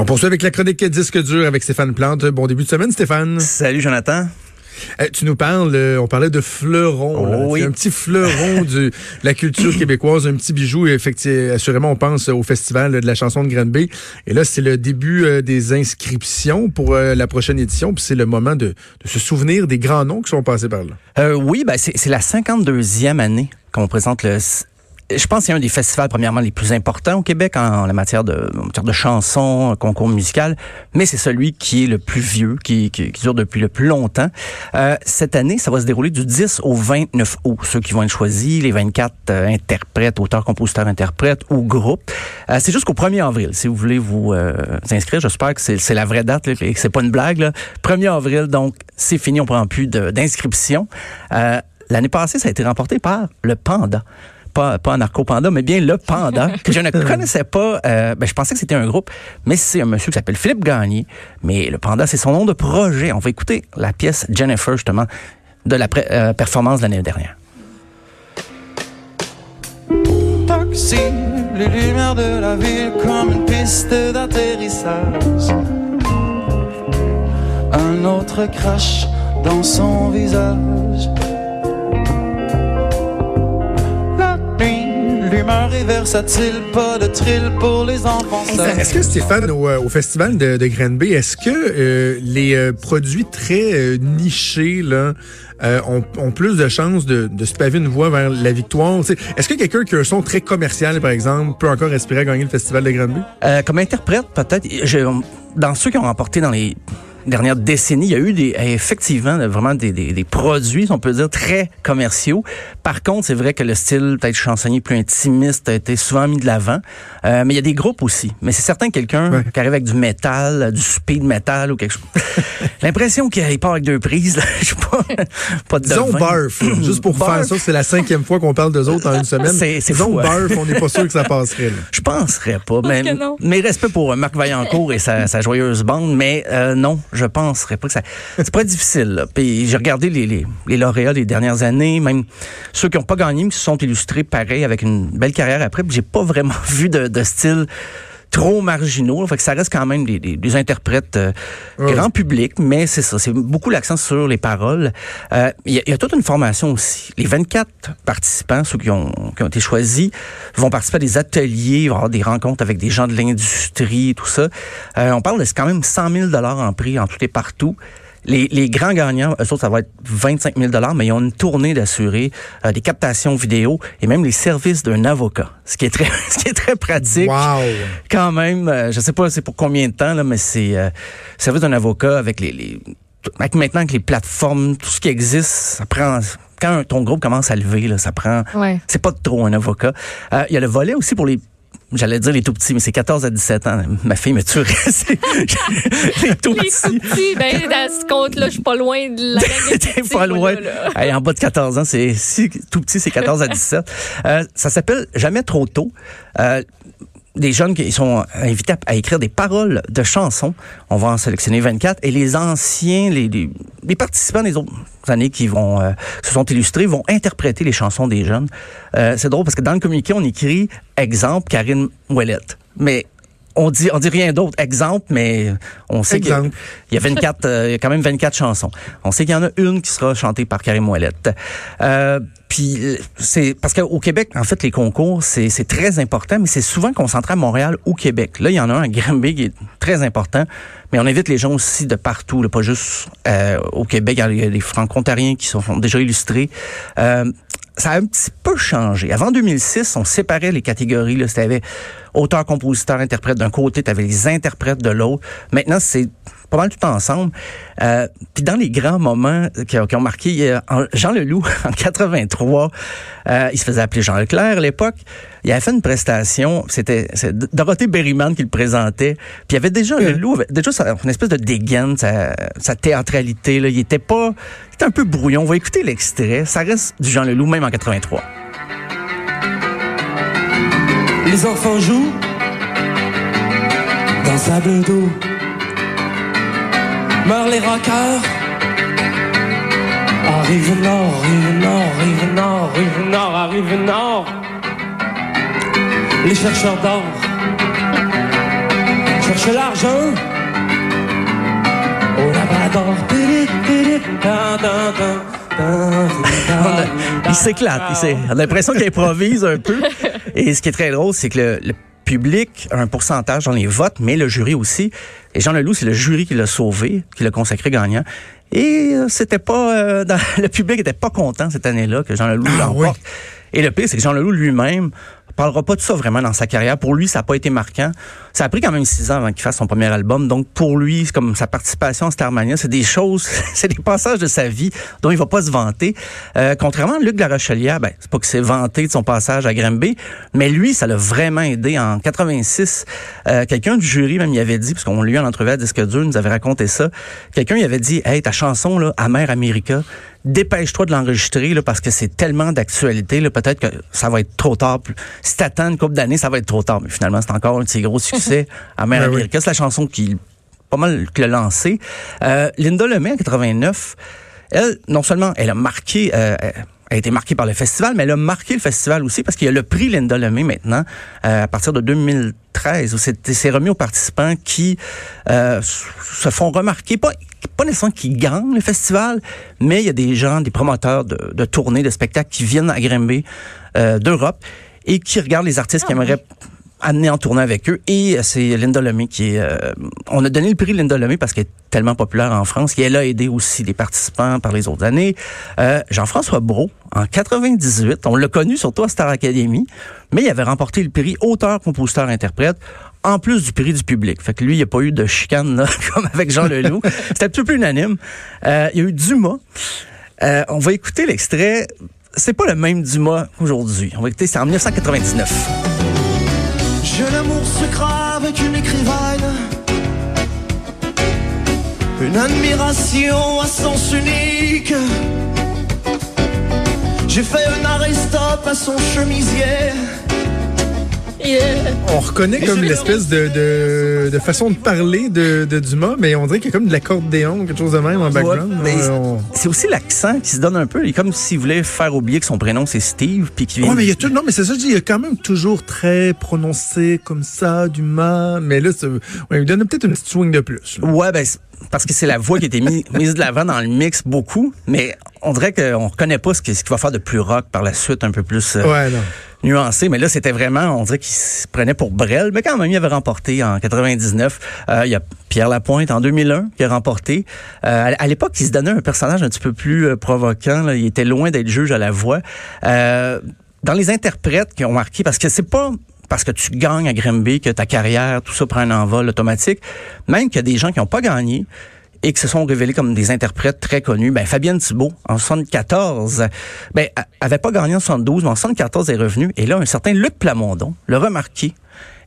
On poursuit avec la chronique Disque dur avec Stéphane Plante. Bon début de semaine, Stéphane. Salut, Jonathan. Euh, tu nous parles, euh, on parlait de fleuron. Oh oui. Un petit fleuron de la culture québécoise, un petit bijou. Effectivement, assurément, on pense au festival de la chanson de Granby. Et là, c'est le début euh, des inscriptions pour la prochaine édition. Puis c'est le moment de, de, se souvenir des grands noms qui sont passés par là. oui, ben c'est la 52e année qu'on présente le je pense que c'est un des festivals, premièrement, les plus importants au Québec en, la matière de, en matière de chansons, concours musical, mais c'est celui qui est le plus vieux, qui, qui, qui dure depuis le plus longtemps. Euh, cette année, ça va se dérouler du 10 au 29 août. Ceux qui vont être choisis, les 24 euh, interprètes, auteurs, compositeurs, interprètes ou groupes. Euh, c'est jusqu'au 1er avril. Si vous voulez vous euh, inscrire, j'espère que c'est la vraie date et que c'est pas une blague. Là. 1er avril, donc c'est fini, on prend plus d'inscription. Euh, L'année passée, ça a été remporté par le Panda pas, pas un narco-panda, mais bien le panda, que je ne connaissais pas. Euh, ben, je pensais que c'était un groupe, mais c'est un monsieur qui s'appelle Philippe Gagné. Mais le panda, c'est son nom de projet. On va écouter la pièce Jennifer, justement, de la euh, performance de l'année dernière. Taxi, les lumières de la ville comme une piste d'atterrissage. Un autre crash dans son visage. Versatile, pas de trill pour les enfants Est-ce que Stéphane, au, euh, festival de, de Granby, est-ce que euh, les euh, produits très nichés là, ont, ont, plus de chances de, de, se paver une voie vers la victoire? Est-ce que quelqu'un qui a un son très commercial, par exemple, peut encore espérer gagner le festival de Granby? comme interprète, peut-être. Dans ceux qui ont remporté dans les dernière décennie, il y a eu des, effectivement vraiment des, des, des, produits, on peut dire, très commerciaux. Par contre, c'est vrai que le style peut-être chansonnier plus intimiste a été souvent mis de l'avant. Euh, mais il y a des groupes aussi. Mais c'est certain que quelqu'un qui arrive avec du métal, du speed metal ou quelque chose. L'impression qu'il part avec deux prises. Je sais pas. pas de Disons barf. juste pour faire ça, c'est la cinquième fois qu'on parle d'eux autres en une semaine. C'est Disons fou, barf, on n'est pas sûr que ça passerait. Je penserais pas. Mais, mais respect pour Marc Vaillancourt et sa, sa joyeuse bande. Mais euh, non, je penserais pas que ça. C'est pas difficile. Puis j'ai regardé les, les, les, lauréats des dernières années, même ceux qui n'ont pas gagné, mais qui se sont illustrés pareil avec une belle carrière après. J'ai pas vraiment vu de, de style trop marginaux. Fait que ça reste quand même des, des, interprètes euh, grand public, mais c'est ça, c'est beaucoup l'accent sur les paroles. Euh, il y, y, a toute une formation aussi. Les 24 participants, ceux qui ont, qui ont été choisis, vont participer à des ateliers, vont avoir des rencontres avec des gens de l'industrie, tout ça. Euh, on parle de quand même 100 000 dollars en prix en tout et partout. Les, les, grands gagnants, eux autres, ça va être 25 000 mais ils ont une tournée d'assurer, euh, des captations vidéo et même les services d'un avocat, ce qui est très, ce qui est très pratique. Wow. Quand même, euh, je sais pas c'est pour combien de temps là, mais c'est euh, service d'un avocat avec les, les avec maintenant que les plateformes, tout ce qui existe, ça prend quand ton groupe commence à lever, là, ça prend. Ouais. C'est pas trop un avocat. Euh, il y a le volet aussi pour les J'allais dire les tout petits, mais c'est 14 à 17 ans. Ma fille me tuerait. les tout petits. Les tout petits, ben, dans ce compte-là, je suis pas loin de la T'es pas loin. en bas de 14 ans, c'est si tout petit, c'est 14 à 17. Euh, ça s'appelle Jamais trop tôt. Euh, des jeunes qui sont invités à, écrire des paroles de chansons. On va en sélectionner 24. Et les anciens, les, participants des autres années qui vont euh, se sont illustrés vont interpréter les chansons des jeunes. Euh, c'est drôle parce que dans le communiqué, on écrit exemple Karine Ouellette. Mais on dit on dit rien d'autre. Exemple mais on sait qu'il y, a 24 euh, il y a quand même 24 chansons. On sait qu'il y en a une qui sera chantée par Karim Ouellette. Euh, puis c'est parce qu'au Québec en fait les concours c'est très important mais c'est souvent concentré à Montréal ou Québec. Là il y en a un à Granby qui est très important mais on invite les gens aussi de partout là, pas juste euh, au Québec. Il y a des franco-ontariens qui sont, déjà illustrés. Euh, ça a un petit peu changé. Avant 2006, on séparait les catégories. Là, c'était auteur, compositeur, interprète d'un côté, tu avais les interprètes de l'autre. Maintenant, c'est pas mal tout ensemble. Euh, Puis dans les grands moments qui, ont marqué, Jean Leloup, en 83, euh, il se faisait appeler Jean Leclerc à l'époque, il avait fait une prestation, c'était Dorothée Berryman qui le présentait, puis il y avait déjà le Leloup, avait déjà une espèce de dégaine, sa, sa théâtralité, là. il était pas, il était un peu brouillon. On va écouter l'extrait, ça reste du Jean Leloup même en 83. Les enfants jouent dans sable d'eau. Meurent les rockers. Arrive nord, arrive nord, arrive nord, arrive nord, arrive nord. Les chercheurs d'or. cherche l'argent au Labrador. il s'éclate. On a l'impression qu'il improvise un peu. Et ce qui est très drôle, c'est que le, le public a un pourcentage dans les votes, mais le jury aussi. Et Jean Leloup, c'est le jury qui l'a sauvé, qui l'a consacré gagnant. Et euh, c'était pas euh, dans- le public était pas content cette année-là que Jean Leloup Ah, l'emporte. Et le pire, c'est que Jean Leloup lui-même parlera pas de ça vraiment dans sa carrière. Pour lui, ça n'a pas été marquant. Ça a pris quand même six ans avant qu'il fasse son premier album. Donc, pour lui, c'est comme sa participation à Starmania, c'est des choses, c'est des passages de sa vie dont il va pas se vanter. Euh, contrairement à Luc Larochelière, ben, c'est pas qu'il s'est vanté de son passage à Granby, mais lui, ça l'a vraiment aidé. En 86, euh, quelqu'un du jury même y avait dit, parce qu'on eu en entrevue à Disque dur, nous avait raconté ça, quelqu'un y avait dit, hey, ta chanson, là, Amère America, dépêche-toi de l'enregistrer là, parce que c'est tellement d'actualité. là, Peut-être que ça va être trop tard. Si t'attends une couple d'années, ça va être trop tard. Mais finalement, c'est encore un de ses gros succès. Amère Ben oui. America, c'est la chanson qui pas mal qui l'a lancé. Euh, Linda Lemay, en 89, elle, non seulement elle a marqué, euh, elle a été marquée par le festival, mais elle a marqué le festival aussi parce qu'il y a le prix Linda Lemay maintenant, euh, à partir de 2013, où c'est c'est remis aux participants qui euh, se font remarquer, pas, pas nécessairement qui gagnent le festival, mais il y a des gens, des promoteurs de, de tournées, de spectacles qui viennent à Grimby euh, d'Europe et qui regardent les artistes qui aimeraient amener en tournée avec eux. Et euh, c'est Linda Lemay qui est... euh, on a donné le prix Linda Lemay parce qu'elle est tellement populaire en France et elle a aidé aussi des participants par les autres années. Euh, Jean-François Brault, en 98, on l'a connu surtout à Star Academy, mais il avait remporté le prix auteur, compositeur, interprète en plus du prix du public. Fait que lui, il n'y a pas eu de chicane là, comme avec Jean Leloup. C'était un petit peu unanime. Euh, il y a eu Dumas. On va écouter l'extrait. C'est pas le même Dumas aujourd'hui. On va écouter, c'est en 1999. J'ai l'amour secret avec une écrivaine. Une admiration à sens unique. J'ai fait un arrêt-stop à son chemisier. Yeah. On reconnaît comme l'espèce de, de, de façon de parler de, de Dumas, mais on dirait qu'il y a comme de l'accordéon, quelque chose de même en background. Ouais, mais Euh, on- C'est aussi l'accent qui se donne un peu. Il est comme s'il voulait faire oublier que son prénom c'est Steve, puis qu'il Ouais, vient. mais il y a tout, non, mais c'est ça, je dis, il y a quand même toujours très prononcé comme ça, Dumas, mais là, ouais, il lui donne peut-être une petite swing de plus. là. Ouais, ben, parce que c'est la voix qui a été mise, mise de l'avant dans le mix beaucoup, mais on dirait qu'on reconnaît pas ce qu'il ce qu'il va faire de plus rock par la suite, un peu plus euh, Ouais, non. Nuancé. Mais là, c'était vraiment, on dirait qu'il se prenait pour Brel, mais quand même, il avait remporté en 99. Euh, il y a Pierre Lapointe en 2001 qui a remporté. Euh, à l'époque, il se donnait un personnage un petit peu plus euh, provoquant. là. Il était loin d'être juge à la voix. Euh, dans les interprètes qui ont marqué, parce que c'est pas parce que tu gagnes à Grimby que ta carrière, tout ça prend un envol automatique. Même qu'il y a des gens qui n'ont pas gagné et qui se sont révélés comme des interprètes très connus. Ben, Fabienne Thibault, en 74, ben, avait pas gagné en 72, mais en 74 est revenu. Et là, un certain Luc Plamondon l'a remarqué.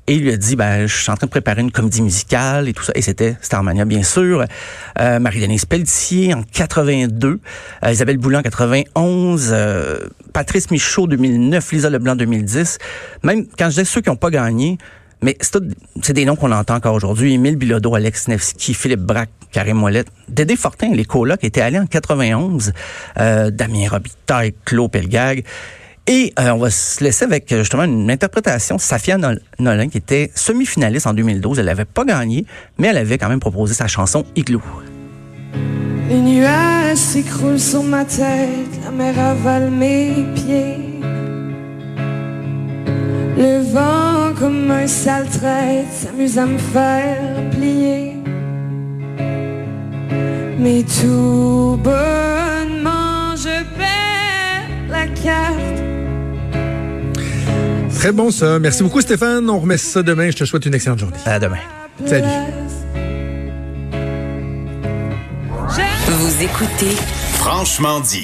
Et il lui a dit, ben, je suis en train de préparer une comédie musicale et tout ça. Et c'était Starmania, bien sûr. Euh, Marie-Denise Pelletier en 82. euh, Isabelle Boulin en 91. euh, Patrice Michaud 2009. Lisa Leblanc 2010. Même quand je dis ceux qui n'ont pas gagné, mais c'est des noms qu'on entend encore aujourd'hui. Émile Bilodeau, Alex Nevsky, Philippe Braque, Karim Mollette, Dédé Fortin, les colocs étaient allés en 91. Euh, Damien Robitaille, Claude Pelgag. Et euh, on va se laisser avec euh, justement une interprétation. Safia Nol- Nolin, qui était semi-finaliste en 2012. Elle n'avait pas gagné, mais elle avait quand même proposé sa chanson Igloo. Les nuages s'écroulent sur ma tête, la mer avale mes pieds. Le vent, comme un sale traite, s'amuse à me faire plier. Mais tout bonnement, je perds la carte. Très bon, ça. Merci beaucoup, Stéphane. On remet ça demain. Je te souhaite une excellente journée. À demain. Salut. Vous écoutez Franchement dit.